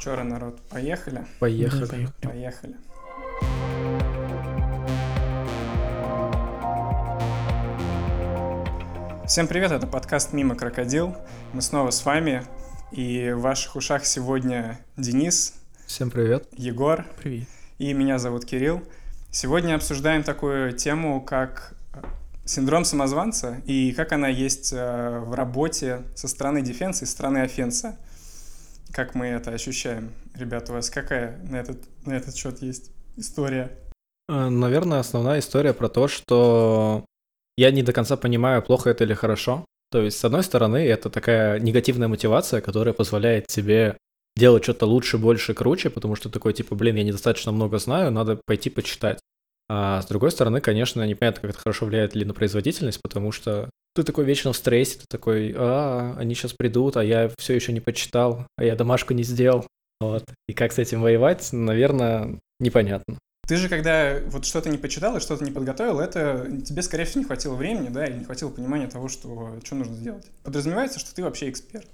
Чё, народ, поехали? Поехали. поехали. Поехали. Всем привет, это подкаст «Мимо крокодил». Мы снова с вами, и в ваших ушах сегодня Денис. Всем привет. Егор. Привет. И меня зовут Кирилл. Сегодня обсуждаем такую тему, как э, синдром самозванца и как она есть э, в работе со стороны дефенса и стороны офенса. Как мы это ощущаем? Ребята, у вас какая на этот, на этот счет есть история? Э, наверное, основная история про то, что я не до конца понимаю, плохо это или хорошо. То есть, с одной стороны, это такая негативная мотивация, которая позволяет тебе делать что-то лучше, больше, круче, потому что такой, типа, блин, я недостаточно много знаю, надо пойти почитать. А с другой стороны, конечно, непонятно, как это хорошо влияет ли на производительность, потому что ты такой вечно в стрессе, ты такой, а, они сейчас придут, а я все еще не почитал, а я домашку не сделал. Вот. И как с этим воевать, наверное, непонятно. Ты же, когда вот что-то не почитал и что-то не подготовил, это тебе, скорее всего, не хватило времени, да, или не хватило понимания того, что, что нужно сделать. Подразумевается, что ты вообще эксперт.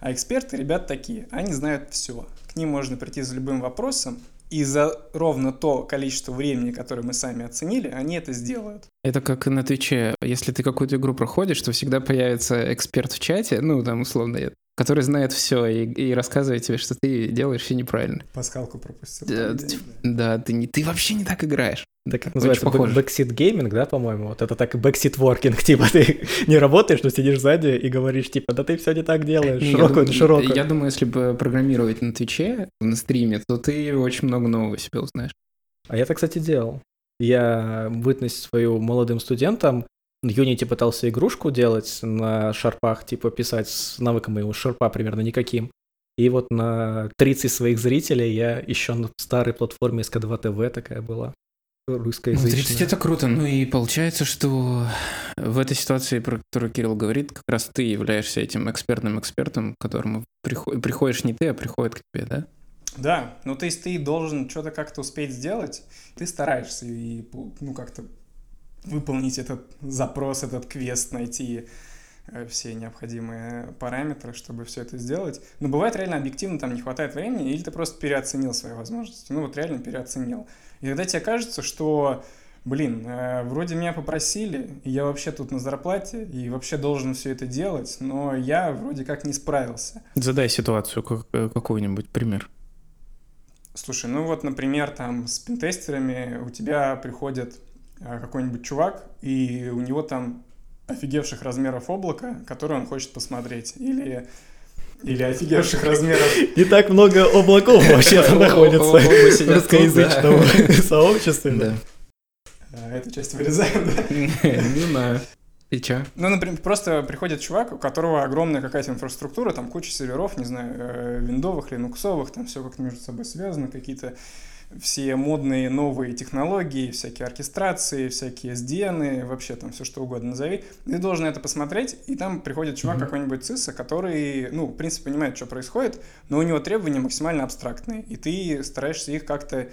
А эксперты, ребят, такие, они знают все. К ним можно прийти за любым вопросом, и за ровно то количество времени, которое мы сами оценили, они это сделают. Это как на Твиче. Если ты какую-то игру проходишь, то всегда появится эксперт в чате, ну, там, условно, который знает все и, и рассказывает тебе, что ты делаешь все неправильно. Пасхалку пропустил. Да, ты, да ты, не, ты вообще не так играешь. Да, как называется, backseat gaming, да, по-моему? Вот это так backseat working, типа ты не работаешь, но сидишь сзади и говоришь, типа, да ты все не так делаешь, не, широкую, я, широкую. Я думаю, если бы программировать на Твиче, на стриме, то ты очень много нового себе узнаешь. А я это, кстати, делал. Я бытность свою молодым студентом в Unity пытался игрушку делать на шарпах, типа писать с навыком моего шарпа примерно никаким. И вот на 30 своих зрителей я еще на старой платформе SK2 TV такая была. Русскоязычная. 30 это круто. Ну и получается, что в этой ситуации, про которую Кирилл говорит, как раз ты являешься этим экспертным экспертом, к которому приход... приходишь не ты, а приходит к тебе, да? Да, ну то есть ты должен что-то как-то успеть сделать, ты стараешься и ну как-то выполнить этот запрос, этот квест, найти э, все необходимые параметры, чтобы все это сделать. Но бывает реально объективно там не хватает времени, или ты просто переоценил свои возможности. Ну вот реально переоценил. И тогда тебе кажется, что блин, э, вроде меня попросили, и я вообще тут на зарплате, и вообще должен все это делать, но я вроде как не справился. Задай ситуацию, как, э, какой-нибудь пример. Слушай, ну вот, например, там с пентестерами у тебя приходят какой-нибудь чувак, и у него там офигевших размеров облако, которое он хочет посмотреть. Или или офигевших размеров. Не так много облаков вообще-то находится в русскоязычном сообществе. Да. А, эту часть вырезаем, да? Не знаю. И чё? Ну, например, просто приходит чувак, у которого огромная какая-то инфраструктура, там куча серверов, не знаю, э, виндовых, линуксовых, там все как-то между собой связано, какие-то все модные новые технологии, всякие оркестрации, всякие SDN, вообще там все что угодно назови. Ты должен это посмотреть, и там приходит чувак mm-hmm. какой-нибудь ЦИСа, который, ну, в принципе, понимает, что происходит, но у него требования максимально абстрактные, и ты стараешься их как-то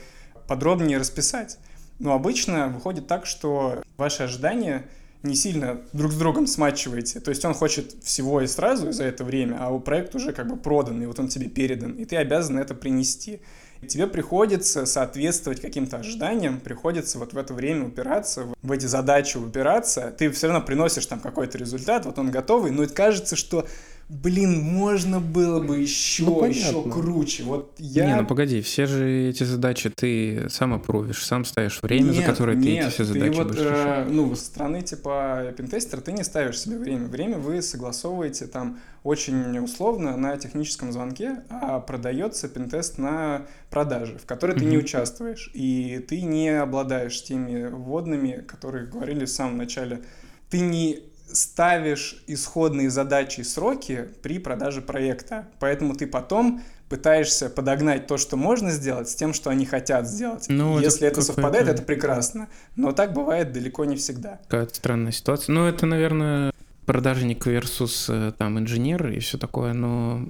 подробнее расписать. Но обычно выходит так, что ваши ожидания не сильно друг с другом смачиваете. То есть он хочет всего и сразу за это время, а у проект уже как бы продан, и вот он тебе передан, и ты обязан это принести. Тебе приходится соответствовать каким-то ожиданиям, приходится вот в это время упираться, в эти задачи упираться. Ты все равно приносишь там какой-то результат, вот он готовый, но кажется, что блин, можно было бы еще, ну, еще круче. Вот я... Не, ну погоди, все же эти задачи ты сам опровишь, сам ставишь время, нет, за которое нет, ты эти все задачи ты вот, будешь. Э, ну, со стороны типа пентестера ты не ставишь себе время. Время вы согласовываете там очень условно на техническом звонке, а продается пентест на продаже, в которой ты mm-hmm. не участвуешь, и ты не обладаешь теми вводными, которые говорили в самом начале. Ты не ставишь исходные задачи и сроки при продаже проекта. Поэтому ты потом пытаешься подогнать то, что можно сделать, с тем, что они хотят сделать. Ну, Если это, это совпадает, это прекрасно. Но так бывает далеко не всегда. Какая-то странная ситуация. Ну, это, наверное, продажник versus э, там инженер и все такое, но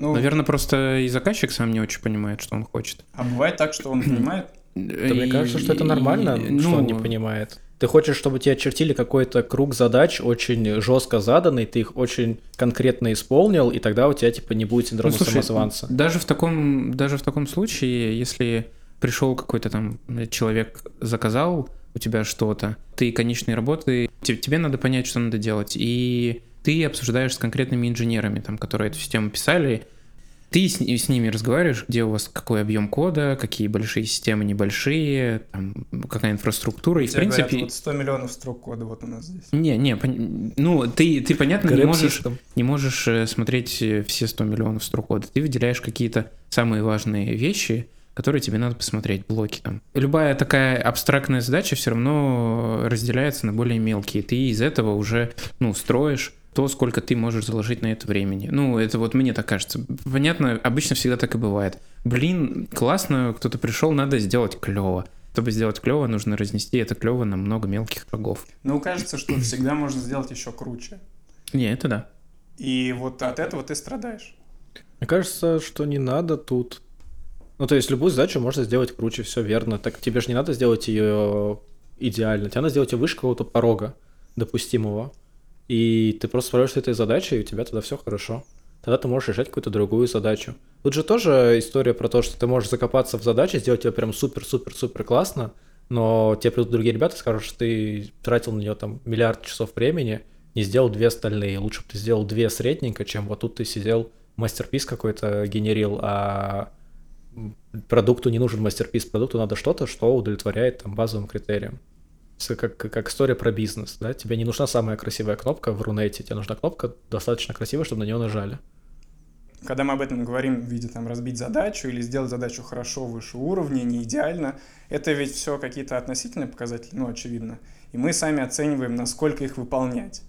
ну, Наверное, просто и заказчик сам не очень понимает, что он хочет. А бывает так, что он понимает, Да мне кажется, что это нормально, И- что он ну, не понимает. Ты хочешь, чтобы тебе очертили какой-то круг задач, очень жестко заданный, ты их очень конкретно исполнил, и тогда у тебя типа не будет Ну, синдрома слушай, самозванца. Даже в таком, даже в таком случае, если пришел какой-то там человек, заказал у тебя что-то, ты конечные работы, те- тебе надо понять, что надо делать, и ты обсуждаешь с конкретными инженерами, там, которые эту систему писали, ты с, с ними разговариваешь, где у вас какой объем кода, какие большие системы, небольшие, там, какая инфраструктура, и в Тебе говорят, принципе... вот 100 миллионов строк кода вот у нас здесь. Не, не, пон- ну, ты, ты понятно, не можешь, не можешь э, смотреть э, все 100 миллионов строк кода. Ты выделяешь какие-то самые важные вещи, которые тебе надо посмотреть, блоки там. Любая такая абстрактная задача все равно разделяется на более мелкие. Ты из этого уже, ну, строишь то, сколько ты можешь заложить на это времени. Ну, это вот мне так кажется. Понятно, обычно всегда так и бывает. Блин, классно, кто-то пришел, надо сделать клево. Чтобы сделать клево, нужно разнести это клево на много мелких шагов. Ну, кажется, что всегда можно сделать еще круче. Не, это да. И вот от этого ты страдаешь. Мне кажется, что не надо тут. Ну, то есть любую задачу можно сделать круче, все верно. Так тебе же не надо сделать ее идеально. Тебе надо сделать ее выше какого-то порога допустимого. И ты просто справляешься с этой задачей, и у тебя тогда все хорошо. Тогда ты можешь решать какую-то другую задачу. Тут же тоже история про то, что ты можешь закопаться в задачи, сделать ее прям супер-супер-супер классно, но тебе придут другие ребята и скажут, что ты тратил на нее там миллиард часов времени, не сделал две остальные. Лучше бы ты сделал две средненько, чем вот тут ты сидел мастерпис какой-то генерил, а продукту не нужен мастерпис, продукту надо что-то, что удовлетворяет там базовым критериям. Как, как история про бизнес, да? Тебе не нужна самая красивая кнопка в Рунете, тебе нужна кнопка достаточно красивая, чтобы на нее нажали. Когда мы об этом говорим в виде там разбить задачу или сделать задачу хорошо выше уровня, не идеально, это ведь все какие-то относительные показатели, ну, очевидно. И мы сами оцениваем, насколько их выполнять.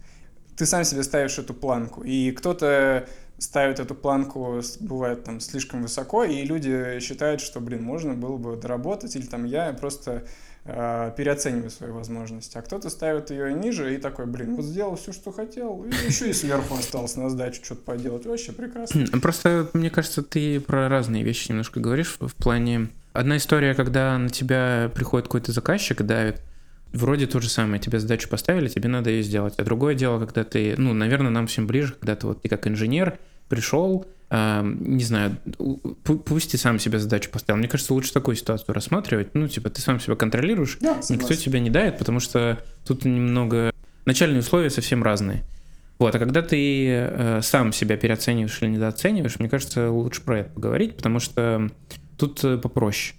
Ты сам себе ставишь эту планку, и кто-то ставит эту планку, бывает там слишком высоко, и люди считают, что, блин, можно было бы доработать, или там я просто э, переоцениваю свои возможности. А кто-то ставит ее ниже и такой, блин, вот сделал все, что хотел, и еще и сверху осталось на сдачу что-то поделать. Вообще прекрасно. Просто, мне кажется, ты про разные вещи немножко говоришь в плане... Одна история, когда на тебя приходит какой-то заказчик и давит, вроде то же самое, тебе задачу поставили, тебе надо ее сделать. А другое дело, когда ты, ну, наверное, нам всем ближе, когда ты вот ты как инженер пришел, а, не знаю, пусть ты сам себе задачу поставил. Мне кажется, лучше такую ситуацию рассматривать. Ну, типа, ты сам себя контролируешь, Да, Никто тебя не давит, потому что тут немного... Начальные условия совсем разные. Вот, а когда ты э, сам себя переоцениваешь или недооцениваешь, мне кажется, лучше про это поговорить, потому что тут э, попроще.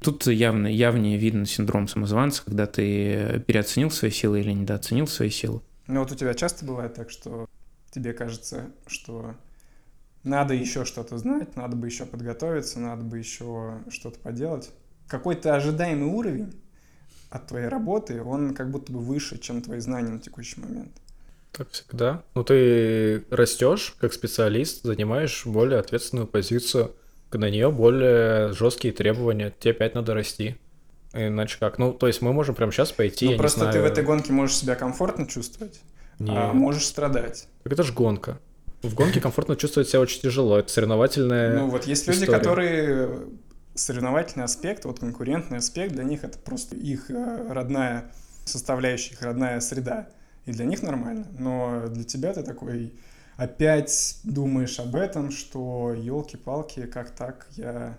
Тут явно, явнее видно синдром самозванца, когда ты переоценил свои силы или недооценил свои силы. Ну вот у тебя часто бывает так, что тебе кажется, что надо еще что-то знать, надо бы еще подготовиться, надо бы еще что-то поделать. Какой-то ожидаемый уровень от твоей работы, он как будто бы выше, чем твои знания на текущий момент. Так всегда. Ну, ты растешь как специалист, занимаешь более ответственную позицию, на нее более жесткие требования, тебе опять надо расти. Иначе как? Ну, то есть мы можем прямо сейчас пойти, Ну, просто ты знаю, в этой гонке можешь себя комфортно чувствовать, не- а можешь страдать. Так это же гонка. В гонке комфортно чувствовать себя очень тяжело. Это соревновательная... Ну вот есть люди, история. которые соревновательный аспект, вот конкурентный аспект, для них это просто их э, родная составляющая, их родная среда. И для них нормально. Но для тебя ты такой опять думаешь об этом, что елки-палки, как так, я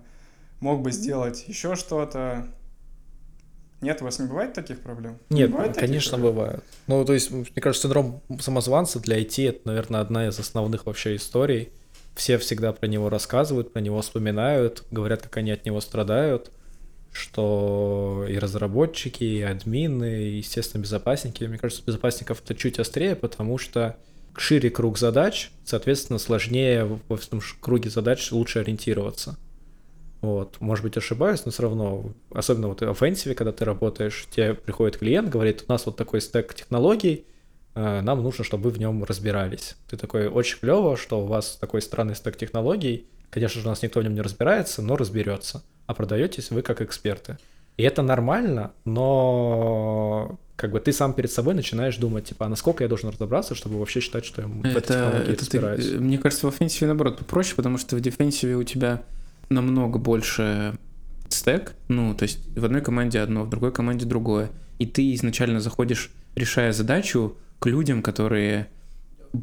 мог бы сделать еще что-то. Нет, у вас не бывает таких проблем? Не Нет, бывает конечно, проблем? бывает. Ну, то есть, мне кажется, синдром самозванца для IT это, наверное, одна из основных вообще историй. Все всегда про него рассказывают, про него вспоминают, говорят, как они от него страдают, что и разработчики, и админы, и, естественно, безопасники. Мне кажется, безопасников это чуть острее, потому что шире круг задач, соответственно, сложнее в этом круге задач лучше ориентироваться. Вот, может быть, ошибаюсь, но все равно, особенно вот в offensive, когда ты работаешь, тебе приходит клиент, говорит, у нас вот такой стек технологий, э, нам нужно, чтобы вы в нем разбирались. Ты такой, очень клево, что у вас такой странный стек технологий, конечно же, у нас никто в нем не разбирается, но разберется. А продаетесь вы как эксперты. И это нормально, но как бы ты сам перед собой начинаешь думать, типа, а насколько я должен разобраться, чтобы вообще считать, что я в этой Это, технологии это ты- разбираюсь. мне кажется, в офенсиве, наоборот, попроще, потому что в дефенсиве у тебя намного больше стек, ну, то есть в одной команде одно, в другой команде другое, и ты изначально заходишь, решая задачу, к людям, которые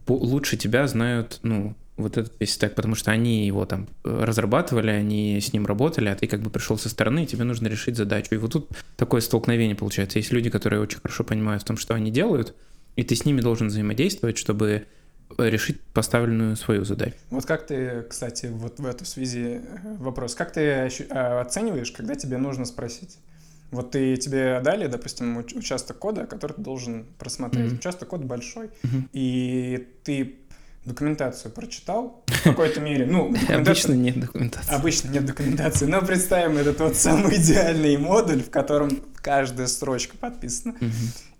лучше тебя знают, ну, вот этот весь стек, потому что они его там разрабатывали, они с ним работали, а ты как бы пришел со стороны, и тебе нужно решить задачу. И вот тут такое столкновение получается. Есть люди, которые очень хорошо понимают в том, что они делают, и ты с ними должен взаимодействовать, чтобы решить поставленную свою задачу. Вот как ты, кстати, вот в эту связи э, вопрос, как ты а, оцениваешь, когда тебе нужно спросить? Вот ты тебе дали, допустим, участок кода, который ты должен просмотреть. Mm-hmm. Участок кода большой, mm-hmm. и ты документацию прочитал в какой-то мере. Ну, обычно нет документации. Обычно нет документации. Но представим этот вот самый идеальный модуль, в котором каждая строчка подписана,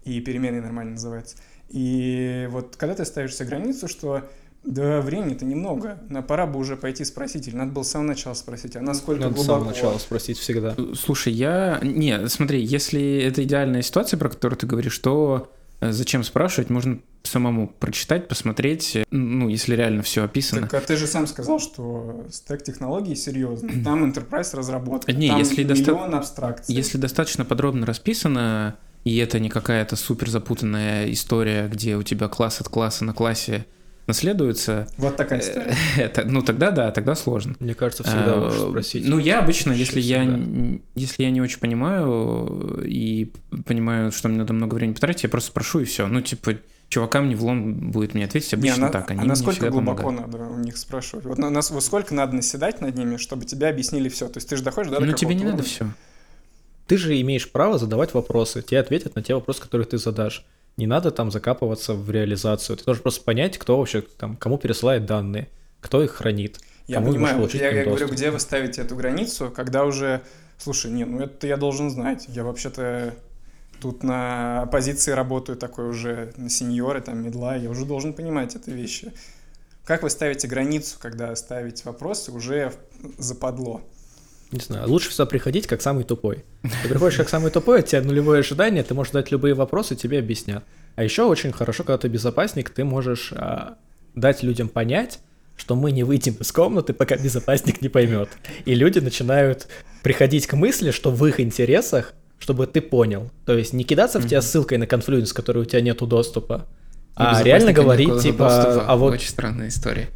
и переменные нормально называются. И вот когда ты ставишь себе границу, что да, времени-то немного. Но пора бы уже пойти спросить. Или надо было с самого начала спросить, а насколько надо глубоко? с самого начала спросить всегда. Слушай, я... Не, смотри, если это идеальная ситуация, про которую ты говоришь, то э, зачем спрашивать? Можно самому прочитать, посмотреть, ну, если реально все описано. Так, а ты же сам сказал, что стек технологий серьезный. Там enterprise разработка, не, там если миллион доста... абстракций. Если достаточно подробно расписано, и это не какая-то супер запутанная история, где у тебя класс от класса на классе наследуется. Вот такая история. Это, ну тогда да, тогда сложно. Мне кажется, всегда а, спросить. Ну я обычно, если я, если я не очень понимаю и понимаю, что мне надо много времени потратить, я просто спрошу и все. Ну типа чувакам не влом будет мне ответить обычно не, так. Они а насколько глубоко помогают. надо у них спрашивать? Вот на, нас, вот сколько надо наседать над ними, чтобы тебе объяснили все? То есть ты же доходишь до Ну тебе не уровня? надо все. Ты же имеешь право задавать вопросы. Тебе ответят на те вопросы, которые ты задашь. Не надо там закапываться в реализацию. Ты должен просто понять, кто вообще там, кому пересылает данные, кто их хранит. Я понимаю, я, я говорю, где вы ставите эту границу, когда уже, слушай, не, ну это я должен знать. Я вообще-то тут на позиции работаю такой уже, на сеньоры, там, медла, я уже должен понимать эти вещи. Как вы ставите границу, когда ставите вопросы уже западло? Не знаю, лучше всегда приходить как самый тупой. Ты приходишь как самый тупой, от тебя нулевое ожидание, ты можешь дать любые вопросы, тебе объяснят. А еще очень хорошо, когда ты безопасник, ты можешь а, дать людям понять, что мы не выйдем из комнаты, пока безопасник не поймет. И люди начинают приходить к мысли, что в их интересах чтобы ты понял. То есть не кидаться в тебя ссылкой на конфлюенс, который у тебя нету доступа, а реально говорить, типа, а вот... Очень странная история.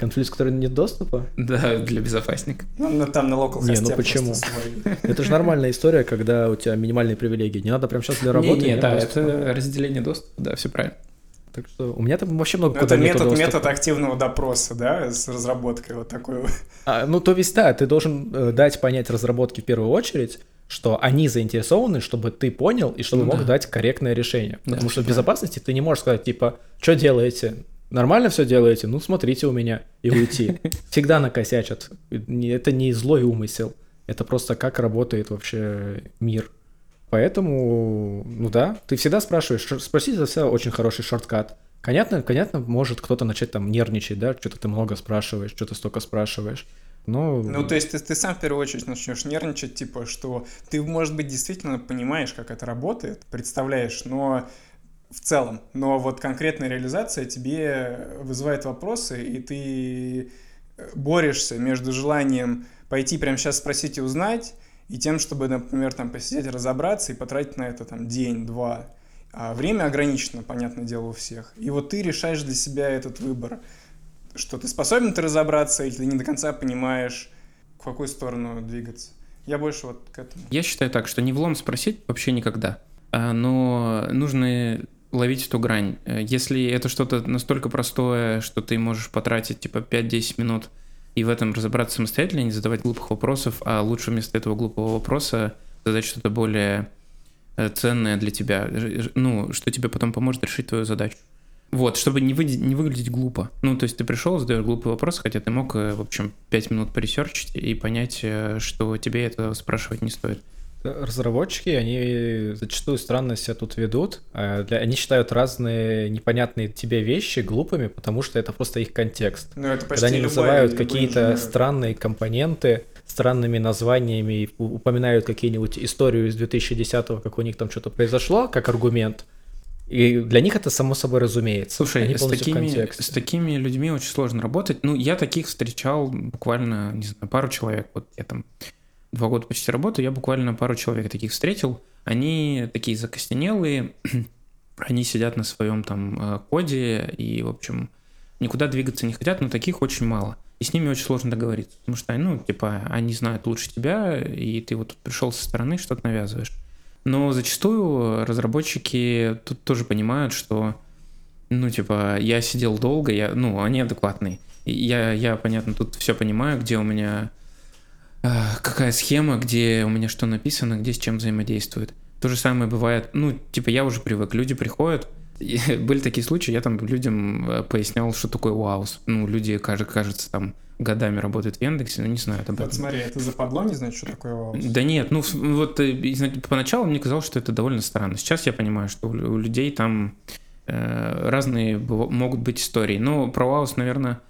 Confluence, который нет доступа? Да, для безопасника. Ну, там на local Не, ну почему? Это же нормальная история, когда у тебя минимальные привилегии. Не надо прям сейчас для работы. Не, не, да, это разделение доступа, да, все правильно. Так что у меня там вообще много ну, Это метод, метод активного допроса, да, с разработкой вот такой. А, ну, то есть, да, ты должен э, дать понять разработке в первую очередь, что они заинтересованы, чтобы ты понял и чтобы ну, мог да. дать корректное решение. Потому да, что в безопасности ты не можешь сказать, типа, что делаете? Нормально все делаете? Ну, смотрите у меня и уйти. Всегда накосячат. Это не злой умысел. Это просто как работает вообще мир. Поэтому, ну да, ты всегда спрашиваешь, спросить за всегда очень хороший шорткат. Понятно, понятно, может кто-то начать там нервничать, да, что-то ты много спрашиваешь, что-то столько спрашиваешь. Но... Ну, то есть ты, ты сам в первую очередь начнешь нервничать, типа, что ты, может быть, действительно понимаешь, как это работает, представляешь, но в целом, но вот конкретная реализация тебе вызывает вопросы, и ты борешься между желанием пойти прямо сейчас спросить и узнать, и тем, чтобы, например, там посидеть, разобраться и потратить на это там день-два. А время ограничено, понятное дело, у всех. И вот ты решаешь для себя этот выбор, что ты способен ты разобраться, или ты не до конца понимаешь, в какую сторону двигаться. Я больше вот к этому. Я считаю так, что не влом спросить вообще никогда. А, но нужно ловить эту грань. Если это что-то настолько простое, что ты можешь потратить типа 5-10 минут и в этом разобраться самостоятельно, не задавать глупых вопросов, а лучше вместо этого глупого вопроса задать что-то более э, ценное для тебя, ну, что тебе потом поможет решить твою задачу. Вот, чтобы не, вы, не выглядеть глупо. Ну, то есть ты пришел, задаешь глупый вопрос, хотя ты мог, э, в общем, 5 минут поресерчить и понять, э, что тебе это спрашивать не стоит. Разработчики, они зачастую странно себя тут ведут. А они считают разные непонятные тебе вещи глупыми, потому что это просто их контекст. Ну, это Когда они называют какие-то странные компоненты странными названиями упоминают какие-нибудь историю из 2010-го, как у них там что-то произошло, как аргумент, и для них это само собой разумеется. Слушай, Они с такими, с такими людьми очень сложно работать. Ну, я таких встречал буквально, не знаю, пару человек. Вот я там два года почти работаю, я буквально пару человек таких встретил. Они такие закостенелые, они сидят на своем там э, коде и, в общем, никуда двигаться не хотят, но таких очень мало. И с ними очень сложно договориться, потому что, ну, типа, они знают лучше тебя, и ты вот пришел со стороны, что-то навязываешь. Но зачастую разработчики тут тоже понимают, что, ну, типа, я сидел долго, я, ну, они адекватные. Я, я, понятно, тут все понимаю, где у меня какая схема, где у меня что написано, где с чем взаимодействует. То же самое бывает, ну, типа, я уже привык, люди приходят, были такие случаи, я там людям э, пояснял, что такое УАУС. Ну, люди, кажется, там годами работают в Яндексе, но не знают об этом. Вот смотри, это западло не знать, что такое УАУС? Да нет, ну вот э, поначалу мне казалось, что это довольно странно. Сейчас я понимаю, что у людей там э, разные могут быть истории. Но про УАУС, наверное,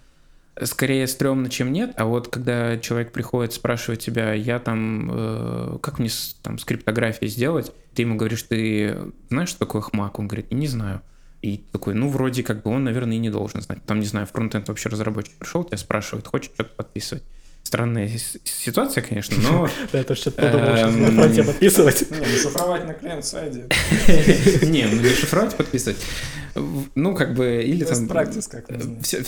скорее стрёмно, чем нет, а вот когда человек приходит, спрашивает тебя, я там, э, как мне там с криптографией сделать, ты ему говоришь, ты знаешь, что такое хмак? Он говорит, не знаю. И такой, ну, вроде как бы он, наверное, и не должен знать. Там, не знаю, фронтенд вообще разработчик пришел, тебя спрашивает, хочешь что-то подписывать. Странная ситуация, конечно, но... Это что-то подумал, что на фронте подписывать. Не, ну шифровать на клиент-сайде. Не, ну не шифровать, подписывать. Ну, как бы, или там... практис, как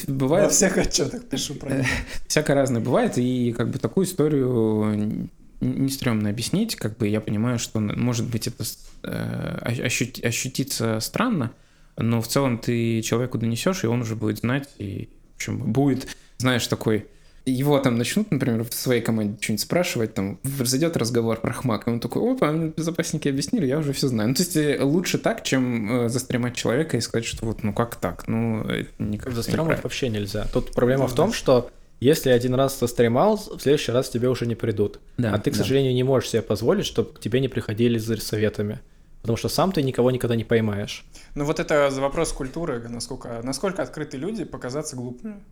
Бывает... Во всех отчетах пишу про. Всякое разное бывает, и как бы такую историю не стрёмно объяснить, как бы я понимаю, что, может быть, это э, ощутится странно, но в целом ты человеку донесешь, и он уже будет знать, и, в общем, будет, знаешь, такой его там начнут, например, в своей команде что-нибудь спрашивать, там, зайдет разговор про хмак, и он такой, опа, мне безопасники объяснили, я уже все знаю. Ну, то есть э, лучше так, чем э, застремать человека и сказать, что вот, ну как так? Ну, это никак Застремать вообще нельзя. Тут проблема в том, что если один раз застремал, в следующий раз тебе уже не придут. Да, а ты, к да. сожалению, не можешь себе позволить, чтобы к тебе не приходили за советами. Потому что сам ты никого никогда не поймаешь. Ну вот это вопрос культуры, насколько, насколько открыты люди показаться глупыми.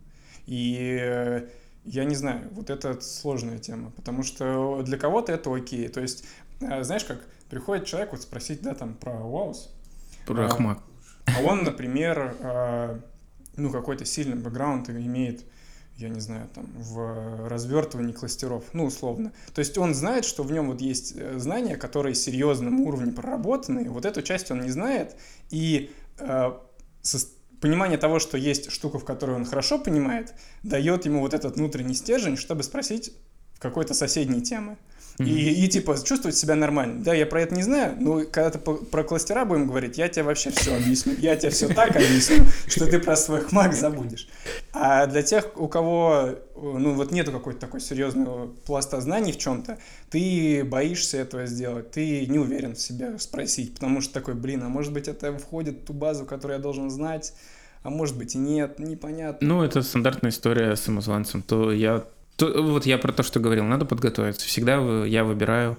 И э, я не знаю, вот это сложная тема, потому что для кого-то это окей. То есть, э, знаешь, как приходит человек вот спросить, да, там про ВАУС. Про Ахмак. А, а он, например, э, ну, какой-то сильный бэкграунд имеет, я не знаю, там, в развертывании кластеров, ну, условно. То есть он знает, что в нем вот есть э, знания, которые серьезным уровнем проработаны, вот эту часть он не знает, и со понимание того, что есть штука, в которой он хорошо понимает, дает ему вот этот внутренний стержень, чтобы спросить какой-то соседней темы. Mm-hmm. И, и типа чувствовать себя нормально. Да, я про это не знаю, но когда ты про кластера будем говорить, я тебе вообще все объясню. Я тебе все так объясню, что ты про свой хмак забудешь. А для тех, у кого ну вот нету какой-то такой серьезного пласта знаний в чем-то, ты боишься этого сделать, ты не уверен в себе спросить, потому что такой, блин, а может быть это входит в ту базу, которую я должен знать, а может быть и нет, непонятно. Ну, это стандартная история с самозванцем. То я то, вот я про то, что говорил, надо подготовиться. Всегда я выбираю,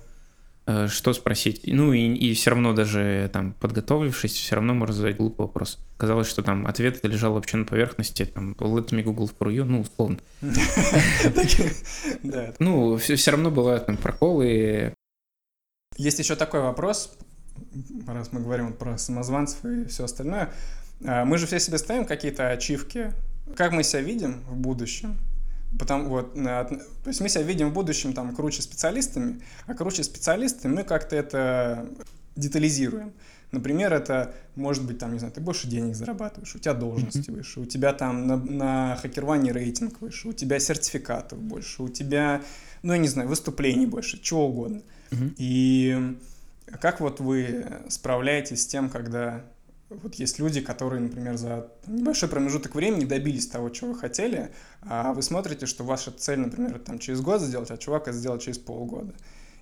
э, что спросить. Ну и, и все равно даже там подготовившись, все равно можно задать глупый вопрос. Казалось, что там ответ лежал вообще на поверхности, там, let me Google for you, ну, условно. Ну, все равно бывают там проколы. Есть еще такой вопрос, раз мы говорим про самозванцев и все остальное. А, мы же все себе ставим какие-то ачивки. Как мы себя видим в будущем? Потому, вот, то есть мы себя видим в будущем там круче специалистами, а круче специалистами мы как-то это детализируем. Например, это может быть, там, не знаю, ты больше денег зарабатываешь, у тебя должности mm-hmm. выше, у тебя там на, на хакеровании рейтинг выше, у тебя сертификатов больше, у тебя, ну, я не знаю, выступлений больше, чего угодно. Mm-hmm. И как вот вы справляетесь с тем, когда вот есть люди, которые, например, за небольшой промежуток времени добились того, чего вы хотели, а вы смотрите, что ваша цель, например, там через год сделать, а чувак это сделал через полгода.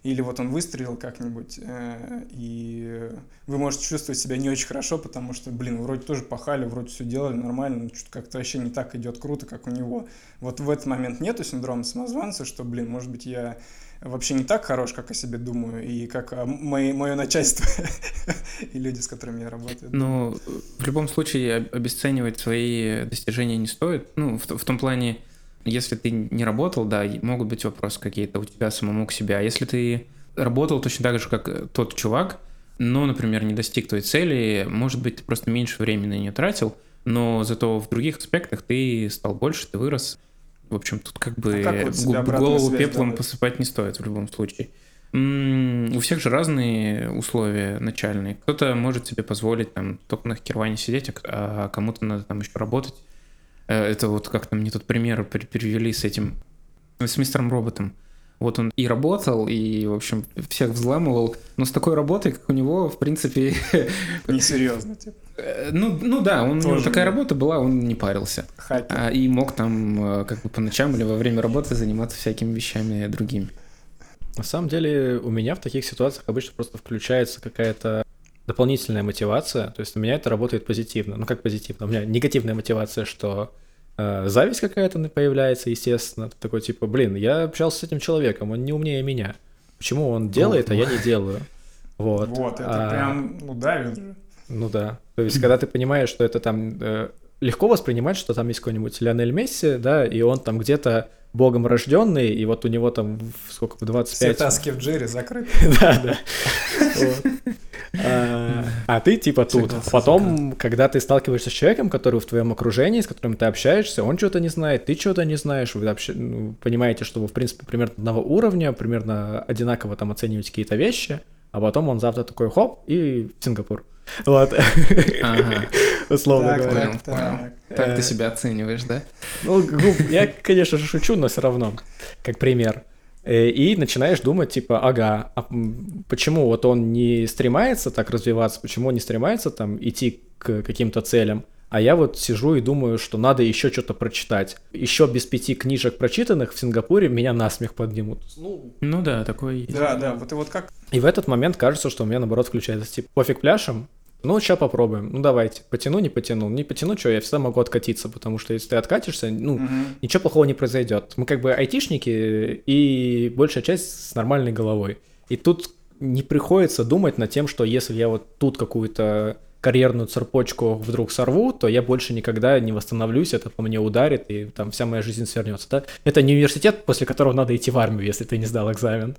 Или вот он выстрелил как-нибудь, э, и вы можете чувствовать себя не очень хорошо, потому что, блин, вроде тоже пахали, вроде все делали нормально, но что-то как-то вообще не так идет круто, как у него. Вот в этот момент нету синдрома самозванца, что, блин, может быть, я вообще не так хорош, как о себе думаю, и как мои, мое начальство и люди, с которыми я работаю. Ну, в любом случае обесценивать свои достижения не стоит. Ну, в, в том плане, если ты не работал, да, могут быть вопросы какие-то у тебя самому к себе. А если ты работал точно так же, как тот чувак, но, например, не достиг той цели, может быть, ты просто меньше времени на нее тратил, но зато в других аспектах ты стал больше, ты вырос, В общем, тут как бы А как вот голову пеплом давать? посыпать не стоит в любом случае. У всех же разные условия начальные. Кто-то может себе позволить там только на херване сидеть, а а кому-то надо там еще работать. Э, Это вот как-то мне тут пример при- привели с этим, с мистером роботом. Вот он и работал, и, в общем, всех взламывал, но с такой работой, как у него, в принципе, Несерьезно, типа. Э, ну, ну да, он, у него такая работа была, он не парился. Хакер. А, и мог там э, как бы по ночам или во время работы заниматься всякими вещами другими. На самом деле у меня в таких ситуациях обычно просто включается какая-то дополнительная мотивация. То есть у меня это работает позитивно. Ну как позитивно? У меня негативная мотивация, что э, зависть какая-то появляется, естественно. Ты такой типа, блин, я общался с этим человеком, он не умнее меня. Почему он делает, а я не делаю? Вот. Вот, это А, прям, давит же. Ну да. То есть, когда ты понимаешь, что это там э, легко воспринимать, что там есть какой-нибудь Лионель Месси, да, и он там где-то богом рожденный, и вот у него там сколько, в Все 25... таски в Джерри закрыты. Да, да. А а ты типа тут. Потом, когда ты сталкиваешься с человеком, который в твоем окружении, с которым ты общаешься, он что-то не знает, ты что-то не знаешь, вы ну, понимаете, что вы, в принципе, примерно одного уровня, примерно одинаково там оцениваете какие-то вещи, а потом он завтра такой хоп и в Сингапур. Вот, Ага, условно Так, говоря. так, так. так Э, ты себя оцениваешь, да? Ну, я, конечно же, шучу, но все равно, как пример. Э, И начинаешь думать, типа, ага, а почему вот он не стремается так развиваться, почему он не стремается там идти к каким-то целям, а я вот сижу и думаю, что надо еще что-то прочитать. Еще без пяти книжек прочитанных в Сингапуре меня насмех поднимут. Ну, Ну да, такое есть. Да, да, вот и вот как и в этот момент кажется, что у меня наоборот включается, типа, пофиг пляшем, ну, сейчас попробуем, ну, давайте, потяну, не потяну, не потяну, что, я всегда могу откатиться, потому что если ты откатишься, ну, Мгм. ничего плохого не произойдет. Мы как бы айтишники и большая часть с нормальной головой. И тут не приходится думать над тем, что если я вот тут какую-то карьерную цепочку вдруг сорву, то я больше никогда не восстановлюсь, это по мне ударит, и там вся моя жизнь свернется. Да? Это не университет, после которого надо идти в армию, если ты не сдал экзамен.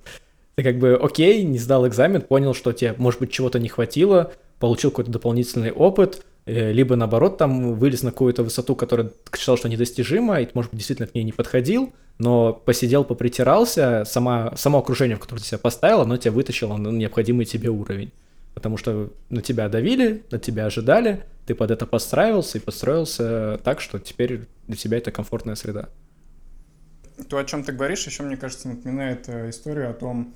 Ты как бы, окей, не сдал экзамен, понял, что тебе, может быть, чего-то не хватило, получил какой-то дополнительный опыт, э, либо наоборот там вылез на какую-то высоту, которая считал, что недостижима, и, может быть, действительно к ней не подходил, но посидел, попритирался, сама, само окружение, в которое ты себя поставил, оно тебя вытащило на необходимый тебе уровень. Потому что на тебя давили, на тебя ожидали, ты под это подстраивался и подстроился так, что теперь для тебя это комфортная среда. То, о чем ты говоришь, еще, мне кажется, напоминает э, историю о том,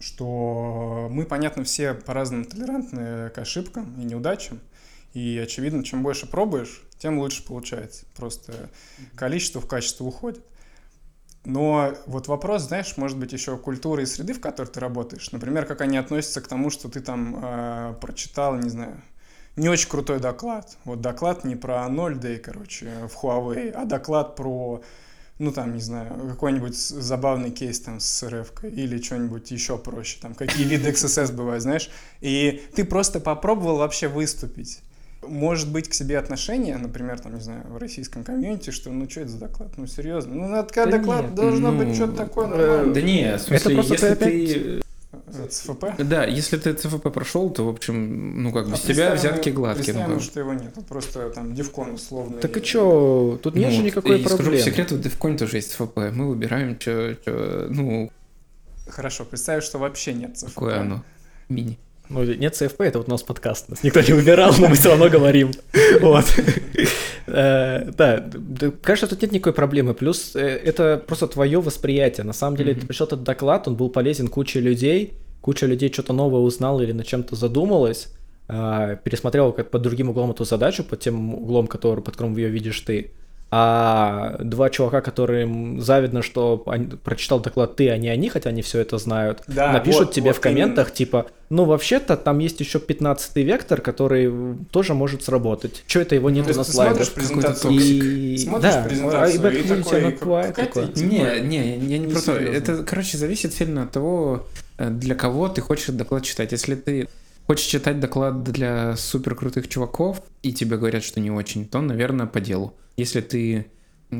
что мы, понятно, все по-разному толерантны к ошибкам и неудачам. И, очевидно, чем больше пробуешь, тем лучше получается. Просто количество в качество уходит. Но вот вопрос, знаешь, может быть, еще культуры и среды, в которой ты работаешь. Например, как они относятся к тому, что ты там э, прочитал, не знаю, не очень крутой доклад. Вот доклад не про 0 day, короче, в Huawei, а доклад про ну, там, не знаю, какой-нибудь забавный кейс там с РФ или что-нибудь еще проще, там, какие виды XSS бывают, знаешь, и ты просто попробовал вообще выступить. Может быть, к себе отношение, например, там, не знаю, в российском комьюнити, что, ну, что это за доклад? Ну, серьезно. Ну, надо, Да доклад нет, должно ну, быть что-то такое э. Да не, в смысле, просто если ты ты... ЦФП? Да, если ты ЦФП прошел, то, в общем, ну как, А без тебя взятки гладкие. представим, ну, как. что его нет, просто там девкон условно. Так и чё, тут нет Ну, же никакой и скажу по проблемы. секрету, в DevCon тоже есть ЦФП. Мы выбираем, что, ну, Хорошо, представь, что вообще нет ЦФП. какое оно. Мини. Ну, нет CFP, это вот у нас подкаст. Нас никто не выбирал, но мы все равно говорим. Вот. Э, Да, кажется, тут нет никакой проблемы. Плюс э, это просто твое восприятие. На самом деле, ты пришел этот доклад, он был полезен куче людей, куча людей что-то новое узнала или над чем-то задумалась, а, пересмотрела как под другим углом эту задачу, под тем углом, который, под которым ее видишь ты. А два чувака, которым завидно, что они- прочитал доклад ты, а не они, хотя они все это знают, Да, напишут вот- тебе вот в комментах, типа, ну, вообще-то там есть еще 15 вектор, который тоже может сработать. Че это его То нету на ты смотришь слайдах? презентацию, И... смотришь да, презентацию а, и видите, такой, какая-то такое. Типа, Не, не, я не про то. несерьезно. Это, короче, зависит сильно от того, э, для кого ты хочешь доклад читать. Если ты хочешь читать доклад для супер крутых чуваков, и тебе говорят, что не очень, то, наверное, по делу. Если ты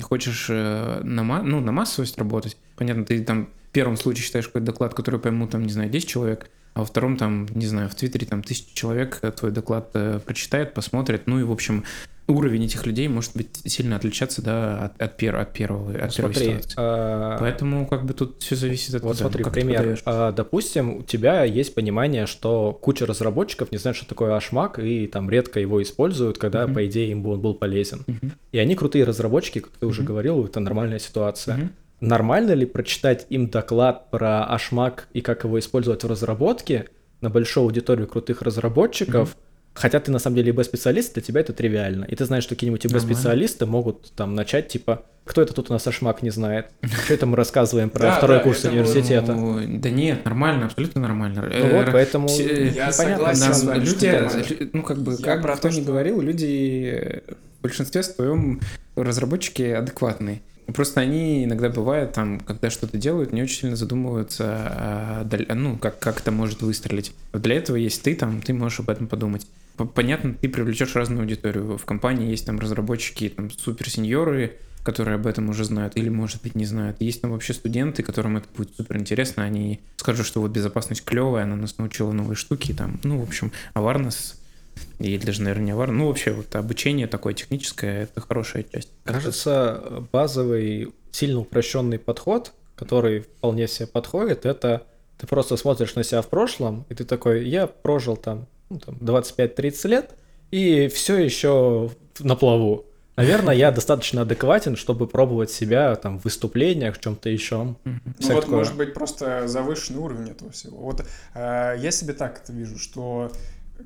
хочешь э, на, ну, на массовость работать, понятно, ты там в первом случае читаешь какой-то доклад, который поймут, там, не знаю, 10 человек, а во втором, там, не знаю, в Твиттере там тысяча человек э, твой доклад э, прочитает, посмотрит, ну и, в общем, уровень этих людей может быть сильно отличаться, да, от, от, пер, от первого, от первой Смотри, ситуации. а, Поэтому как бы тут все зависит от Вот ну, смотри, как ты пример. А, допустим, у тебя есть понимание, что куча разработчиков не знают, что такое HMAC, и там редко его используют, когда, Мгм. по идее, им бы он был полезен. Мгм. И они крутые разработчики, как ты уже Мгм. говорил, это нормальная ситуация. Мгм. Нормально ли прочитать им доклад про HMAC и как его использовать в разработке на большую аудиторию крутых разработчиков, хотя ты на самом деле ИБ-специалист, для тебя это тривиально. И ты знаешь, что какие-нибудь ИБ-специалисты могут там начать, типа, кто это тут у нас HMAC не знает? Что это мы рассказываем про Да, второй да, курс университета? Ну, да нет, нормально, абсолютно нормально. Ну Э, вот, поэтому Я непонятно, согласен с вами, люди, ну как бы, как про то, ни что- говорил, люди в большинстве своем разработчики адекватные. Просто они иногда бывают там, когда что-то делают, не очень сильно задумываются, а, ну, как, как это может выстрелить. Для этого есть ты, там, ты можешь об этом подумать. Понятно, ты привлечешь разную аудиторию. В компании есть там разработчики, там, суперсеньоры, которые об этом уже знают, или, может быть, не знают. Есть там вообще студенты, которым это будет супер интересно, они скажут, что вот безопасность клевая, она нас научила новые штуки, там, ну, в общем, awareness, или даже, наверное, не awareness, ну, вообще, вот обучение такое техническое, это хорошая часть. Кажется, базовый, сильно упрощенный подход, который вполне себе подходит, это ты просто смотришь на себя в прошлом, и ты такой, я прожил там, ну, там 25-30 лет, и все еще на плаву. Наверное, я достаточно адекватен, чтобы пробовать себя там в выступлениях, в чем-то еще. Ну вот, такое. может быть, просто завышенный уровень этого всего. Вот э, я себе так это вижу, что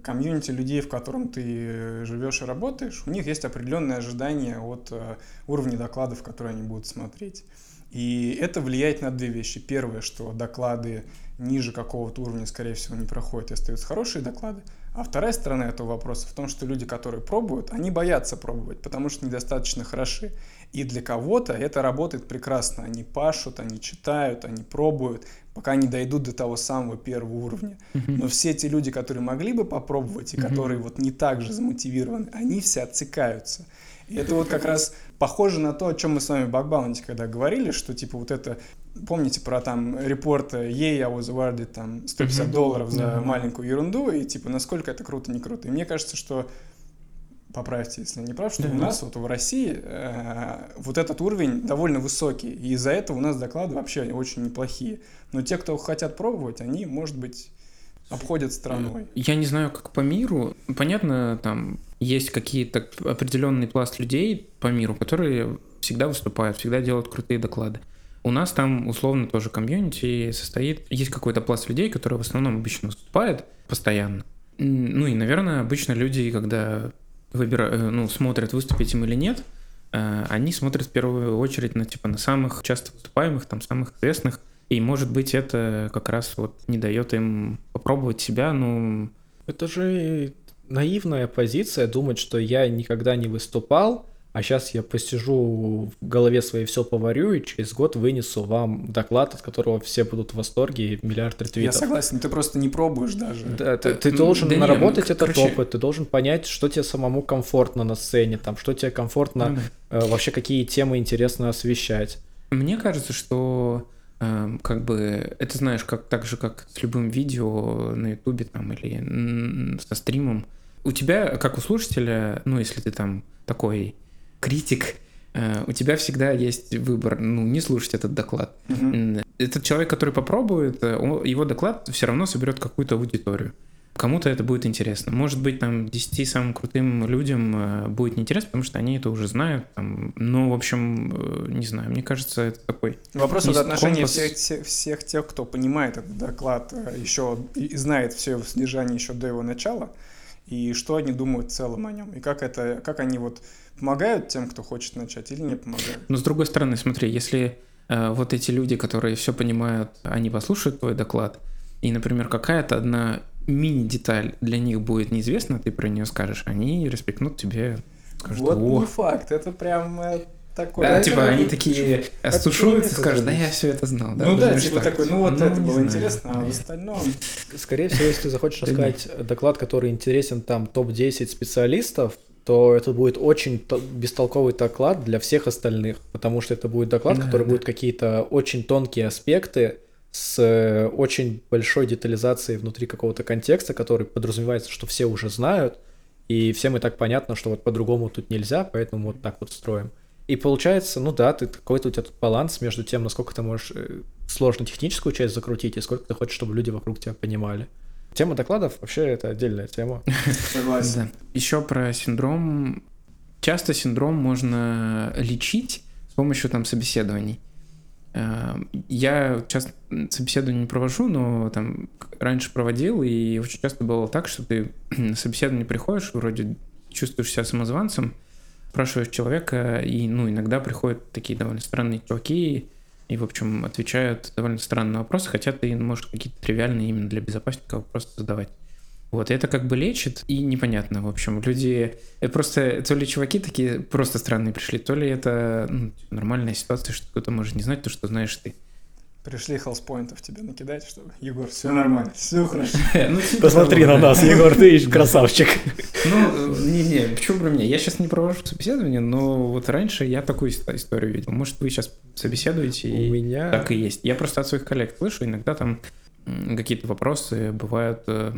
комьюнити людей, в котором ты э, живешь и работаешь, у них есть определенные ожидания от э, уровня докладов, которые они будут смотреть. И это влияет на две вещи. Первое, что доклады ниже какого-то уровня, скорее всего, не проходят и остаются хорошие доклады. А вторая сторона этого вопроса в том, что люди, которые пробуют, они боятся пробовать, потому что недостаточно хороши. И для кого-то это работает прекрасно. Они пашут, они читают, они пробуют, пока не дойдут до того самого первого уровня. Но все те люди, которые могли бы попробовать и которые вот не так же замотивированы, они все отсекаются. И это вот как раз похоже на то, о чем мы с вами в Бакбаунте когда говорили, что типа вот это, помните про там репорт «Ей, я was awarded» там 150 Мгм. долларов за маленькую ерунду, и типа насколько это круто, не круто. И мне кажется, что поправьте, если я не прав, что Да. у нас вот в России э, вот этот уровень довольно высокий, и из-за этого у нас доклады вообще очень неплохие. Но те, кто хотят пробовать, они, может быть, обходят стороной. Я не знаю, как по миру. Понятно, там есть какие-то определенный пласт людей по миру, которые всегда выступают, всегда делают крутые доклады. У нас там условно тоже комьюнити состоит, есть какой-то пласт людей, которые в основном обычно выступают постоянно. Ну и, наверное, обычно люди, когда выбирают, ну, смотрят, выступить им или нет, э, они смотрят в первую очередь на типа на самых часто выступаемых, там самых известных, и может быть это как раз вот не дает им попробовать себя, ну Это же наивная позиция думать, что я никогда не выступал, а сейчас я посижу в голове своей все поварю и через год вынесу вам доклад, от которого все будут в восторге и миллиард Я ретвитов. согласен, ты просто не пробуешь даже. Да, ты, ты должен да не, наработать ну, этот короче- опыт, ты должен понять, что тебе самому комфортно на сцене, там, что тебе комфортно, да. э, вообще какие темы интересно освещать. Мне кажется, что эм, как бы это знаешь, как так же, как с любым видео на Ютубе там или со стримом. У тебя, как у слушателя, ну если ты там такой критик, э, у тебя всегда есть выбор, ну не слушать этот доклад. М, Этот человек, который попробует, э, его доклад все равно соберет какую-то аудиторию. Кому-то это будет интересно. Может быть, там 10 самым крутым людям э, будет неинтересно, потому что они это уже знают. Там, ну, в общем, не знаю, мне кажется, это такой... Вопрос вот отношения компас. всех, всех, всех тех, кто понимает этот доклад еще и знает все его содержание еще до его начала, и что они думают в целом о нем, и как это, как они вот помогают тем, кто хочет начать, или не помогают. Но с другой стороны, смотри, если э, вот эти люди, которые все понимают, они послушают твой доклад, и, например, какая-то одна мини-деталь для них будет неизвестна, ты про нее скажешь, они респектнут тебе, скажут, вот «О, не факт, это прям э, такой... Да, это- типа они такие остушуются, это скажут, да я все это знал. Да, Ну да, типа так? такой, ну вот Ну, это было знаю. интересно, а в Да. остальном... Скорее всего, если ты захочешь Да рассказать доклад, который интересен там топ-10 специалистов, то это будет очень то- бестолковый доклад для всех остальных, потому что это будет доклад, Да, который да. будет какие-то очень тонкие аспекты с э, очень большой детализацией внутри какого-то контекста, который подразумевается, что все уже знают, и всем и так понятно, что вот по-другому тут нельзя, поэтому вот так вот строим. И получается, ну да, ты какой-то у тебя тут баланс между тем, насколько ты можешь э, сложно техническую часть закрутить, и сколько ты хочешь, чтобы люди вокруг тебя понимали. Тема докладов вообще это отдельная тема. Согласен. Да. Еще про синдром. Часто синдром можно лечить с помощью там собеседований. Э, Я часто собеседование не провожу, но там раньше проводил, и очень часто было так, что ты на собеседование приходишь, вроде чувствуешь себя самозванцем, спрашиваешь человека, и ну, иногда приходят такие довольно странные чуваки, и, в общем, отвечают довольно странные вопросы, хотя ты можешь какие-то тривиальные именно для безопасника вопросы задавать. Вот, и это как бы лечит, и непонятно, в общем, люди... Это просто то ли чуваки такие просто странные пришли, то ли это ну, нормальная ситуация, что кто-то может не знать то, что знаешь ты. Пришли хелспоинтов тебе накидать, чтобы Егор, все нормально, все хорошо. Ну, типа Посмотри на нас, Егор, ты красавчик. Ну, не-не, почему про меня? Я сейчас не провожу собеседование, но вот раньше я такую ист- историю видел. Может, вы сейчас собеседуете, и меня... так и есть. Я просто от своих коллег слышу, иногда там какие-то вопросы бывают, э,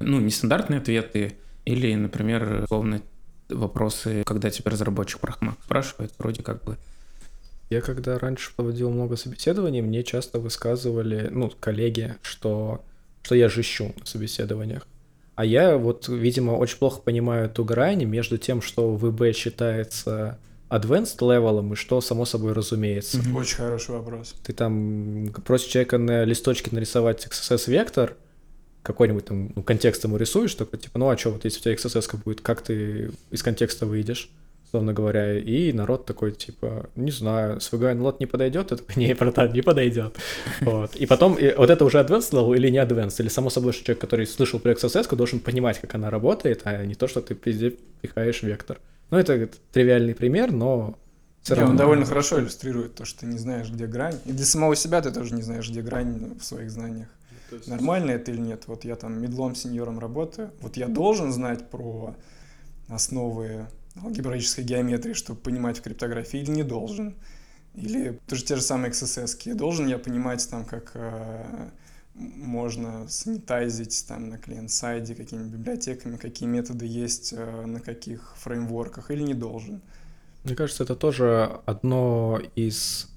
ну, нестандартные ответы, или, например, условно, вопросы, когда тебя разработчик про Хмак спрашивает, вроде как бы, Я когда раньше проводил много собеседований, мне часто высказывали, ну, коллеги, что, что я жищу на собеседованиях. А я вот, видимо, очень плохо понимаю эту грань между тем, что VB считается advanced левелом и что само собой разумеется. Мгм. Очень хороший вопрос. Ты там просишь человека на листочке нарисовать XSS-вектор, какой-нибудь там ну, контекст ему рисуешь, такой типа, ну а что, вот если у тебя XSS будет, как ты из контекста выйдешь, условно говоря, и народ такой типа, не знаю, SVG unload не подойдет, это не, братан, не подойдет. Вот. И потом, и вот это уже advanced level или не advanced, или само собой, что человек, который слышал про XSS, должен понимать, как она работает, а не то, что ты везде пихаешь вектор. Ну, это тривиальный пример, но все равно. он довольно хорошо иллюстрирует то, что ты не знаешь, где грань. И для самого себя ты тоже не знаешь, где грань в своих знаниях. Нормально это или нет? Вот я там медлом сеньором работаю. Вот я должен знать про основы алгебраической геометрии, чтобы понимать в криптографии, или не должен? Или тоже те же самые XSS. -ки. Должен я понимать там, как э, можно санитайзить там на клиент-сайде какими библиотеками, какие методы есть э, на каких фреймворках, или не должен? Мне кажется, это тоже одно из